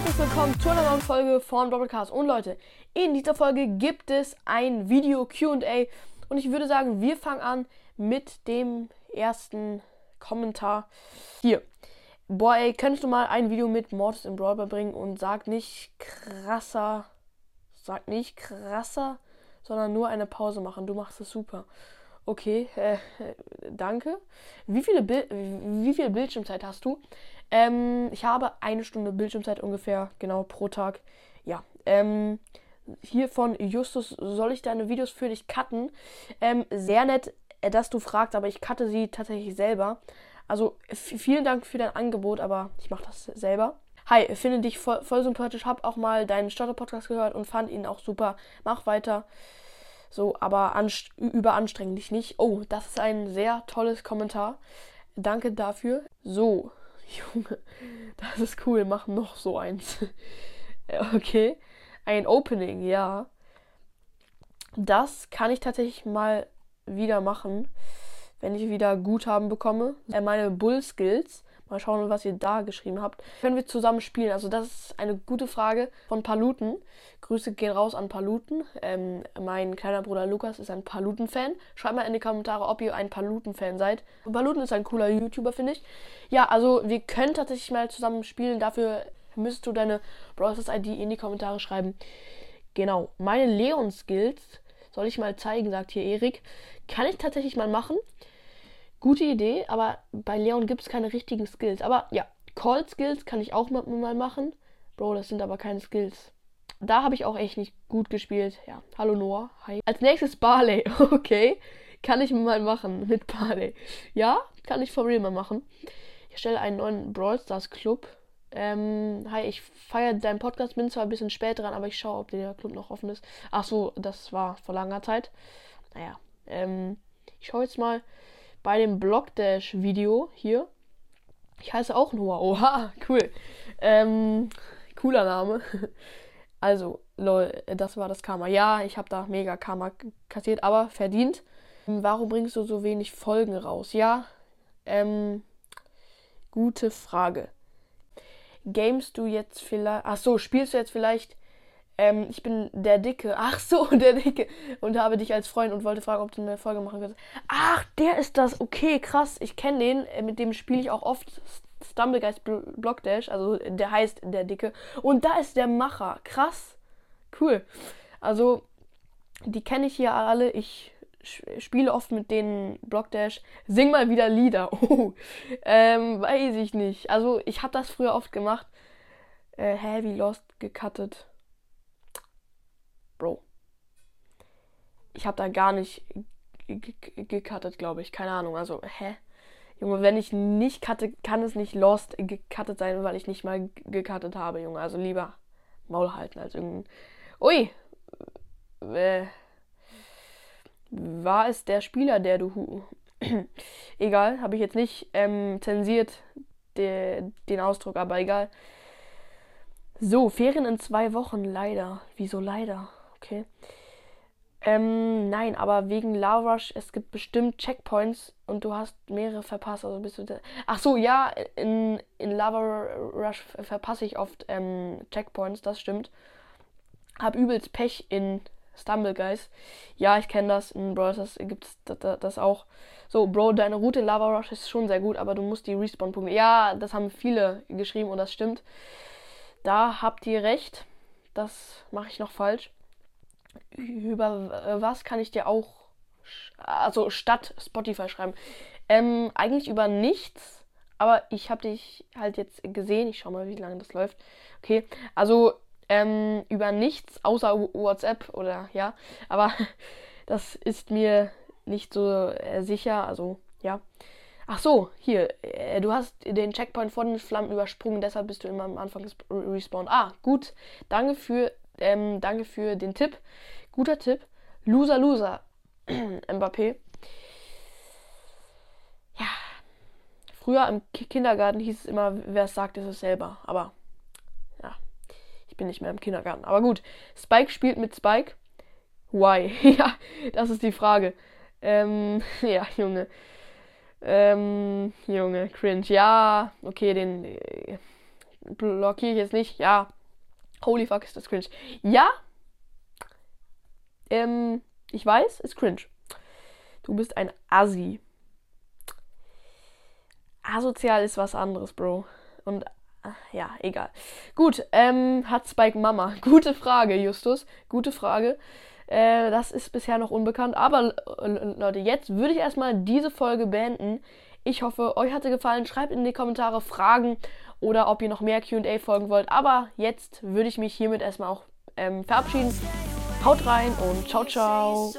herzlich willkommen zu einer neuen Folge von Broadcast. Und Leute, in dieser Folge gibt es ein Video QA. Und ich würde sagen, wir fangen an mit dem ersten Kommentar. Hier. Boah, ey, könntest du mal ein Video mit Mortis im Brawler bringen und sag nicht krasser. Sag nicht krasser, sondern nur eine Pause machen. Du machst es super. Okay, äh, danke. Wie viele, wie viel Bildschirmzeit hast du? Ähm, ich habe eine Stunde Bildschirmzeit ungefähr, genau, pro Tag. Ja, ähm, hier von Justus, soll ich deine Videos für dich cutten? Ähm, sehr nett, äh, dass du fragst, aber ich cutte sie tatsächlich selber. Also vielen Dank für dein Angebot, aber ich mache das selber. Hi, finde dich voll, voll sympathisch, hab auch mal deinen Stotter-Podcast gehört und fand ihn auch super. Mach weiter. So, aber überanstreng dich nicht. Oh, das ist ein sehr tolles Kommentar. Danke dafür. So, Junge, das ist cool. Mach noch so eins. okay. Ein Opening, ja. Das kann ich tatsächlich mal wieder machen, wenn ich wieder Guthaben bekomme. Meine Bull-Skills Mal schauen, was ihr da geschrieben habt. Können wir zusammen spielen? Also das ist eine gute Frage von Paluten. Grüße gehen raus an Paluten. Ähm, mein kleiner Bruder Lukas ist ein Paluten-Fan. Schreibt mal in die Kommentare, ob ihr ein Paluten-Fan seid. Paluten ist ein cooler YouTuber, finde ich. Ja, also wir können tatsächlich mal zusammen spielen. Dafür müsstest du deine Browsers-ID in die Kommentare schreiben. Genau, meine Leon-Skills soll ich mal zeigen, sagt hier Erik. Kann ich tatsächlich mal machen. Gute Idee, aber bei Leon gibt es keine richtigen Skills. Aber ja, Call Skills kann ich auch mal machen. Bro, das sind aber keine Skills. Da habe ich auch echt nicht gut gespielt. Ja, hallo Noah. Hi. Als nächstes Barley. Okay. Kann ich mal machen mit Barley. Ja, kann ich for real mal machen. Ich stelle einen neuen Brawl Stars Club. Ähm, hi, ich feiere deinen Podcast, bin zwar ein bisschen spät dran, aber ich schaue, ob der Club noch offen ist. Ach so, das war vor langer Zeit. Naja, ähm, ich schaue jetzt mal bei dem Blockdash-Video hier. Ich heiße auch Noah. Oha, cool. Ähm, cooler Name. Also, lol, das war das Karma. Ja, ich habe da mega Karma kassiert, aber verdient. Warum bringst du so wenig Folgen raus? Ja, ähm, gute Frage. Gamest du jetzt vielleicht. Ach so, spielst du jetzt vielleicht ähm, ich bin der Dicke. Ach so, der Dicke. Und habe dich als Freund und wollte fragen, ob du eine Folge machen kannst. Ach, der ist das. Okay, krass. Ich kenne den. Äh, mit dem spiele ich auch oft Stumblegeist Blockdash. Also der heißt der Dicke. Und da ist der Macher. Krass. Cool. Also, die kenne ich hier alle. Ich spiele oft mit denen Blockdash. Sing mal wieder Lieder. Oh, ähm, weiß ich nicht. Also, ich habe das früher oft gemacht. Äh, Heavy Lost gecuttet. Bro. Ich habe da gar nicht gecuttet, glaube ich. Keine Ahnung. Also, hä? Junge, wenn ich nicht cutte, kann es nicht lost gecuttet sein, weil ich nicht mal gecuttet habe, Junge. Also lieber Maul halten als irgendein. Ui! Äh, war es der Spieler, der du. egal, habe ich jetzt nicht ähm, zensiert de, den Ausdruck, aber egal. So, Ferien in zwei Wochen, leider. Wieso leider? Okay. Ähm, nein, aber wegen Lava Rush, es gibt bestimmt Checkpoints und du hast mehrere verpasst. Also bist du. Ach so, ja, in, in Lava Rush verpasse ich oft ähm, Checkpoints, das stimmt. Hab übelst Pech in Stumble Guys. Ja, ich kenne das. In Brawlers gibt es das, das, auch. So, Bro, deine Route in Lava Rush ist schon sehr gut, aber du musst die Respawn-Punkte. Ja, das haben viele geschrieben und das stimmt. Da habt ihr recht. Das mache ich noch falsch über äh, was kann ich dir auch, also statt Spotify schreiben? Ähm, eigentlich über nichts, aber ich habe dich halt jetzt gesehen. Ich schau mal, wie lange das läuft. Okay, also ähm, über nichts außer WhatsApp oder ja, aber das ist mir nicht so äh, sicher. Also ja. Ach so, hier, äh, du hast den Checkpoint vor den Flammen übersprungen, deshalb bist du immer am Anfang respawned. Ah, gut. Danke für ähm, danke für den Tipp. Guter Tipp. Loser, Loser. Mbappé. Ja. Früher im Kindergarten hieß es immer, wer es sagt, ist es selber. Aber ja, ich bin nicht mehr im Kindergarten. Aber gut, Spike spielt mit Spike. Why? ja, das ist die Frage. Ähm, ja, Junge. Ähm, Junge, cringe. Ja, okay, den. Äh, blockiere ich jetzt nicht. Ja. Holy fuck, ist das cringe. Ja. Ähm, ich weiß, ist cringe. Du bist ein Assi. Asozial ist was anderes, Bro. Und ja, egal. Gut, ähm, hat Spike Mama? Gute Frage, Justus. Gute Frage. Äh, das ist bisher noch unbekannt. Aber Leute, jetzt würde ich erstmal diese Folge beenden. Ich hoffe, euch hatte gefallen. Schreibt in die Kommentare Fragen oder ob ihr noch mehr QA folgen wollt. Aber jetzt würde ich mich hiermit erstmal auch ähm, verabschieden. Haut rein und ciao, ciao.